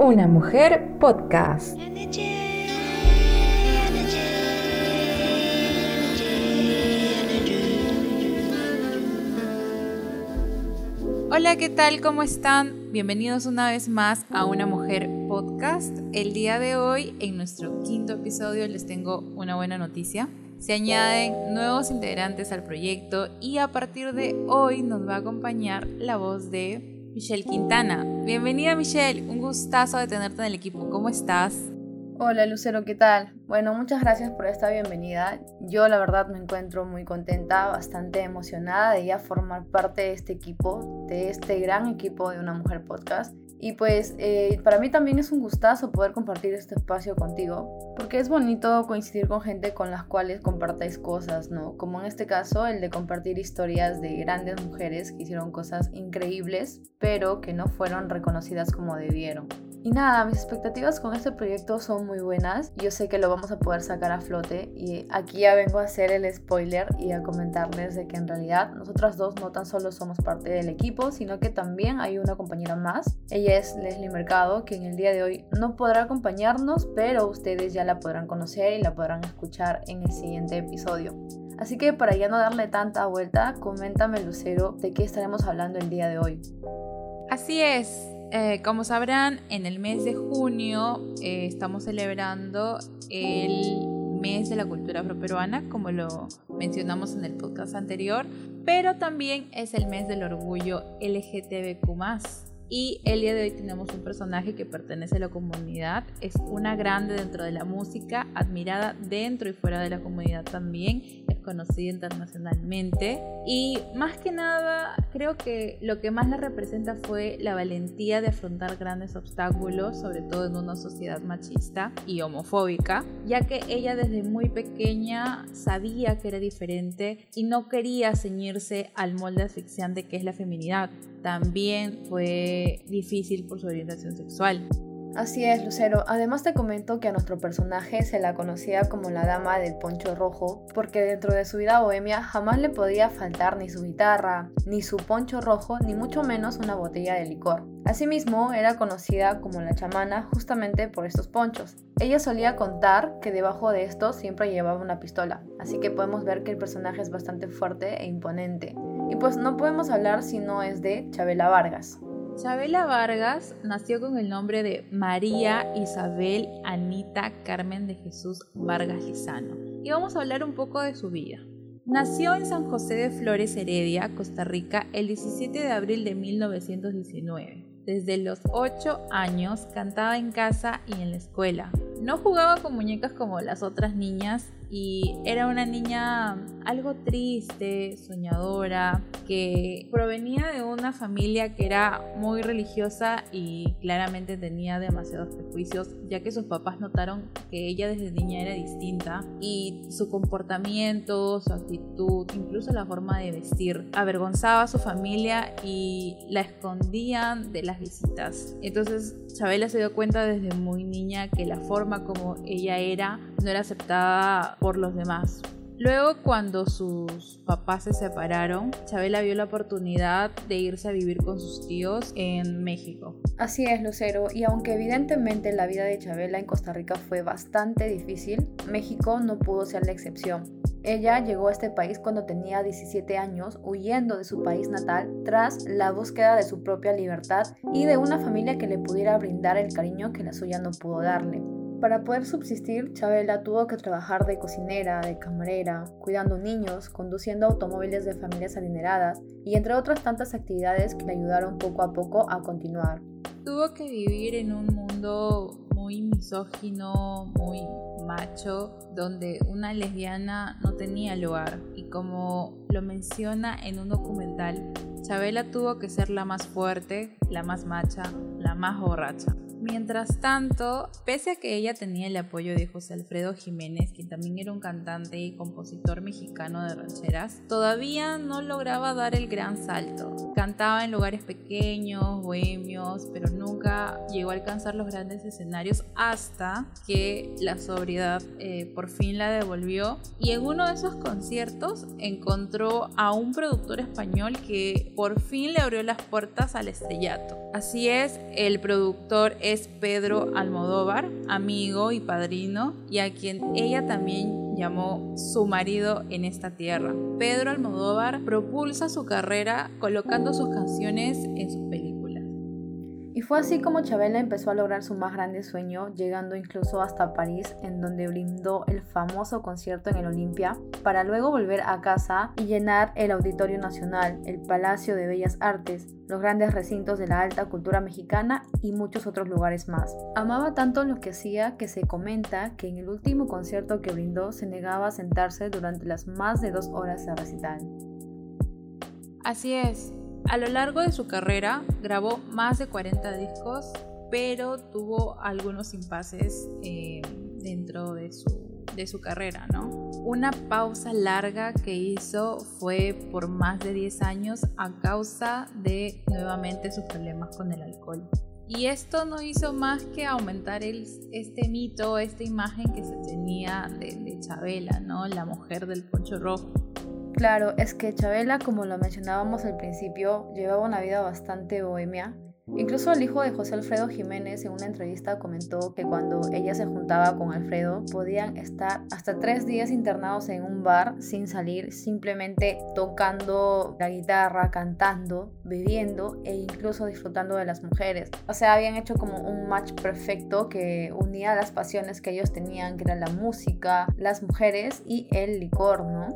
Una Mujer Podcast. Hola, ¿qué tal? ¿Cómo están? Bienvenidos una vez más a Una Mujer Podcast. El día de hoy, en nuestro quinto episodio, les tengo una buena noticia. Se añaden nuevos integrantes al proyecto y a partir de hoy nos va a acompañar la voz de Michelle Quintana. Bienvenida Michelle, un gustazo de tenerte en el equipo. ¿Cómo estás? Hola Lucero, ¿qué tal? Bueno, muchas gracias por esta bienvenida. Yo la verdad me encuentro muy contenta, bastante emocionada de ya formar parte de este equipo, de este gran equipo de Una Mujer Podcast. Y pues eh, para mí también es un gustazo poder compartir este espacio contigo, porque es bonito coincidir con gente con las cuales compartáis cosas, ¿no? Como en este caso el de compartir historias de grandes mujeres que hicieron cosas increíbles, pero que no fueron reconocidas como debieron. Y nada, mis expectativas con este proyecto son muy buenas. Yo sé que lo vamos a poder sacar a flote y aquí ya vengo a hacer el spoiler y a comentarles de que en realidad nosotras dos no tan solo somos parte del equipo, sino que también hay una compañera más. Ella es Leslie Mercado, que en el día de hoy no podrá acompañarnos, pero ustedes ya la podrán conocer y la podrán escuchar en el siguiente episodio. Así que para ya no darle tanta vuelta, coméntame Lucero de qué estaremos hablando el día de hoy. Así es, eh, como sabrán, en el mes de junio eh, estamos celebrando el mes de la cultura afroperuana, como lo mencionamos en el podcast anterior, pero también es el mes del orgullo LGTBQ. Y el día de hoy tenemos un personaje que pertenece a la comunidad, es una grande dentro de la música, admirada dentro y fuera de la comunidad también, conocida internacionalmente y más que nada creo que lo que más la representa fue la valentía de afrontar grandes obstáculos, sobre todo en una sociedad machista y homofóbica, ya que ella desde muy pequeña sabía que era diferente y no quería ceñirse al molde asfixiante que es la feminidad. También fue difícil por su orientación sexual. Así es, Lucero. Además te comento que a nuestro personaje se la conocía como la dama del poncho rojo, porque dentro de su vida bohemia jamás le podía faltar ni su guitarra, ni su poncho rojo, ni mucho menos una botella de licor. Asimismo, era conocida como la chamana justamente por estos ponchos. Ella solía contar que debajo de estos siempre llevaba una pistola, así que podemos ver que el personaje es bastante fuerte e imponente. Y pues no podemos hablar si no es de Chabela Vargas. Chabela Vargas nació con el nombre de María Isabel Anita Carmen de Jesús Vargas Lizano y vamos a hablar un poco de su vida. Nació en San José de Flores, Heredia, Costa Rica, el 17 de abril de 1919. Desde los 8 años cantaba en casa y en la escuela. No jugaba con muñecas como las otras niñas y era una niña algo triste, soñadora, que provenía de una familia que era muy religiosa y claramente tenía demasiados prejuicios, ya que sus papás notaron que ella desde niña era distinta y su comportamiento, su actitud, incluso la forma de vestir, avergonzaba a su familia y la escondían de las visitas. Entonces Chabela se dio cuenta desde muy niña que la forma como ella era no era aceptada por los demás. Luego, cuando sus papás se separaron, Chabela vio la oportunidad de irse a vivir con sus tíos en México. Así es, Lucero, y aunque evidentemente la vida de Chabela en Costa Rica fue bastante difícil, México no pudo ser la excepción. Ella llegó a este país cuando tenía 17 años, huyendo de su país natal tras la búsqueda de su propia libertad y de una familia que le pudiera brindar el cariño que la suya no pudo darle. Para poder subsistir, Chabela tuvo que trabajar de cocinera, de camarera, cuidando niños, conduciendo automóviles de familias adineradas y entre otras tantas actividades que le ayudaron poco a poco a continuar. Tuvo que vivir en un mundo muy misógino, muy macho, donde una lesbiana no tenía lugar. Y como lo menciona en un documental, Chabela tuvo que ser la más fuerte, la más macha, la más borracha. Mientras tanto, pese a que ella tenía el apoyo de José Alfredo Jiménez, quien también era un cantante y compositor mexicano de rancheras, todavía no lograba dar el gran salto. Cantaba en lugares pequeños, bohemios, pero nunca llegó a alcanzar los grandes escenarios hasta que la sobriedad eh, por fin la devolvió. Y en uno de esos conciertos encontró a un productor español que por fin le abrió las puertas al estrellato. Así es, el productor es Pedro Almodóvar, amigo y padrino, y a quien ella también llamó su marido en esta tierra. Pedro Almodóvar propulsa su carrera colocando sus canciones en sus películas. Fue así como Chabela empezó a lograr su más grande sueño, llegando incluso hasta París, en donde brindó el famoso concierto en el Olimpia, para luego volver a casa y llenar el Auditorio Nacional, el Palacio de Bellas Artes, los grandes recintos de la alta cultura mexicana y muchos otros lugares más. Amaba tanto lo que hacía que se comenta que en el último concierto que brindó se negaba a sentarse durante las más de dos horas de recital. Así es, a lo largo de su carrera grabó más de 40 discos, pero tuvo algunos impases eh, dentro de su, de su carrera, ¿no? Una pausa larga que hizo fue por más de 10 años a causa de nuevamente sus problemas con el alcohol. Y esto no hizo más que aumentar este mito, esta imagen que se tenía de, de Chabela, ¿no? La mujer del poncho rojo. Claro, es que Chabela, como lo mencionábamos al principio, llevaba una vida bastante bohemia. Incluso el hijo de José Alfredo Jiménez en una entrevista comentó que cuando ella se juntaba con Alfredo podían estar hasta tres días internados en un bar sin salir, simplemente tocando la guitarra, cantando, bebiendo e incluso disfrutando de las mujeres. O sea, habían hecho como un match perfecto que unía las pasiones que ellos tenían, que era la música, las mujeres y el licor, ¿no?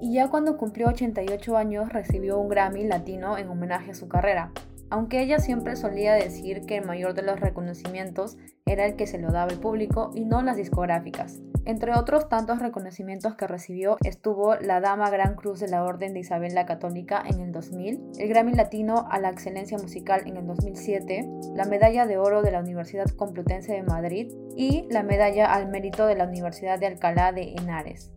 Y ya cuando cumplió 88 años recibió un Grammy latino en homenaje a su carrera, aunque ella siempre solía decir que el mayor de los reconocimientos era el que se lo daba el público y no las discográficas. Entre otros tantos reconocimientos que recibió estuvo la Dama Gran Cruz de la Orden de Isabel la Católica en el 2000, el Grammy Latino a la Excelencia Musical en el 2007, la Medalla de Oro de la Universidad Complutense de Madrid y la Medalla al Mérito de la Universidad de Alcalá de Henares.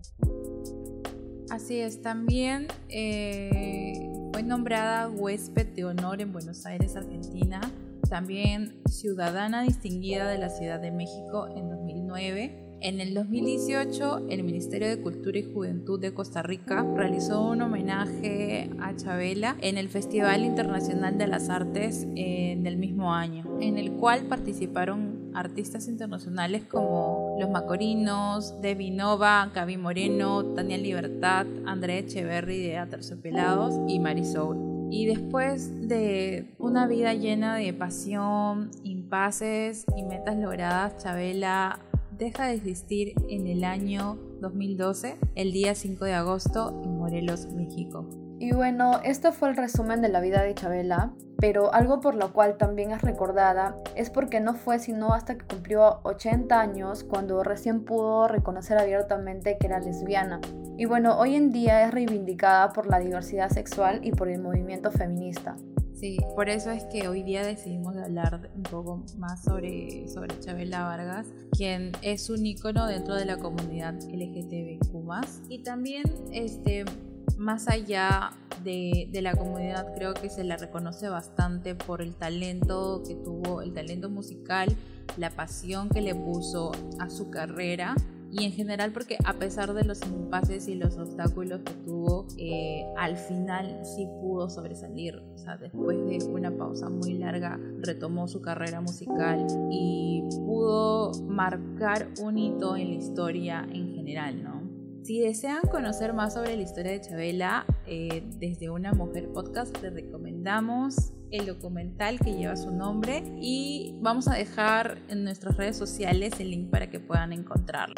Así es, también eh, fue nombrada huésped de honor en Buenos Aires, Argentina, también ciudadana distinguida de la Ciudad de México en 2009. En el 2018, el Ministerio de Cultura y Juventud de Costa Rica realizó un homenaje a Chabela en el Festival Internacional de las Artes eh, del mismo año, en el cual participaron artistas internacionales como Los Macorinos, Debbie Nova, Gaby Moreno, Tania Libertad, Andrea Echeverry de Aterciopelados y Marisol. Y después de una vida llena de pasión, impases y metas logradas, Chabela deja de existir en el año 2012, el día 5 de agosto, en Morelos, México. Y bueno, este fue el resumen de la vida de Chabela, pero algo por lo cual también es recordada es porque no fue sino hasta que cumplió 80 años cuando recién pudo reconocer abiertamente que era lesbiana. Y bueno, hoy en día es reivindicada por la diversidad sexual y por el movimiento feminista. Sí, por eso es que hoy día decidimos hablar un poco más sobre, sobre Chabela Vargas, quien es un ícono dentro de la comunidad LGTBQ+. Y también este, más allá de, la comunidad, creo que se la reconoce bastante por el talento que tuvo, el talento musical, la pasión que le puso a su carrera y en general porque a pesar de los impases y los obstáculos que tuvo, eh, al final sí pudo sobresalir. O sea, después de una pausa muy larga, retomó su carrera musical y pudo marcar un hito en la historia en general, ¿no? Si desean conocer más sobre la historia de Chabela, eh, desde Una Mujer Podcast les recomendamos el documental que lleva su nombre y vamos a dejar en nuestras redes sociales el link para que puedan encontrarlo.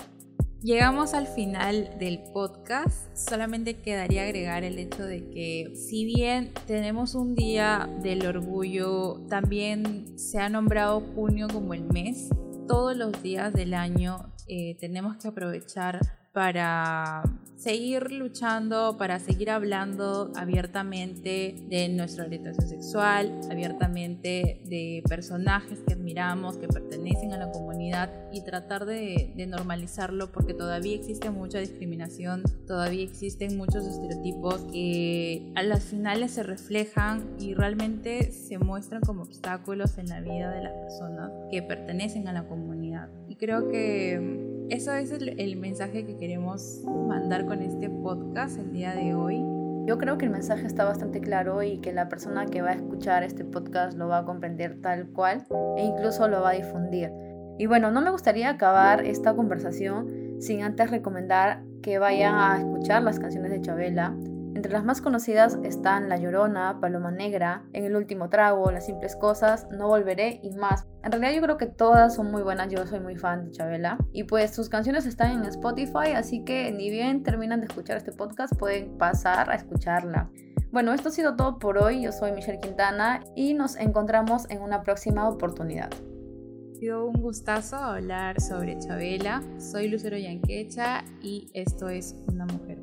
Llegamos al final del podcast, solamente quedaría agregar el hecho de que si bien tenemos un día del orgullo, también se ha nombrado junio como el mes, todos los días del año eh, tenemos que aprovechar para seguir luchando, para seguir hablando abiertamente de nuestra orientación sexual, abiertamente de personajes que admiramos, que pertenecen a la comunidad y tratar de, normalizarlo porque todavía existe mucha discriminación, todavía existen muchos estereotipos que a las finales se reflejan y realmente se muestran como obstáculos en la vida de las personas que pertenecen a la comunidad. Y creo que eso es el, mensaje que queremos mandar con este podcast el día de hoy. Yo creo que el mensaje está bastante claro y que la persona que va a escuchar este podcast lo va a comprender tal cual e incluso lo va a difundir. Y bueno, no me gustaría acabar esta conversación sin antes recomendar que vayan a escuchar las canciones de Chabela, entre las más conocidas están La Llorona, Paloma Negra, En el último trago, Las simples cosas, No volveré y más. En realidad yo creo que todas son muy buenas, yo soy muy fan de Chabela. Y pues sus canciones están en Spotify, así que ni bien terminan de escuchar este podcast, pueden pasar a escucharla. Bueno, esto ha sido todo por hoy. Yo soy Michelle Quintana y nos encontramos en una próxima oportunidad. Ha sido un gustazo hablar sobre Chabela. Soy Lucero Yanquecha y esto es Una Mujer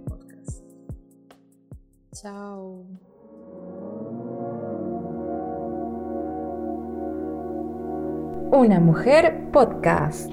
Chao. Una mujer podcast.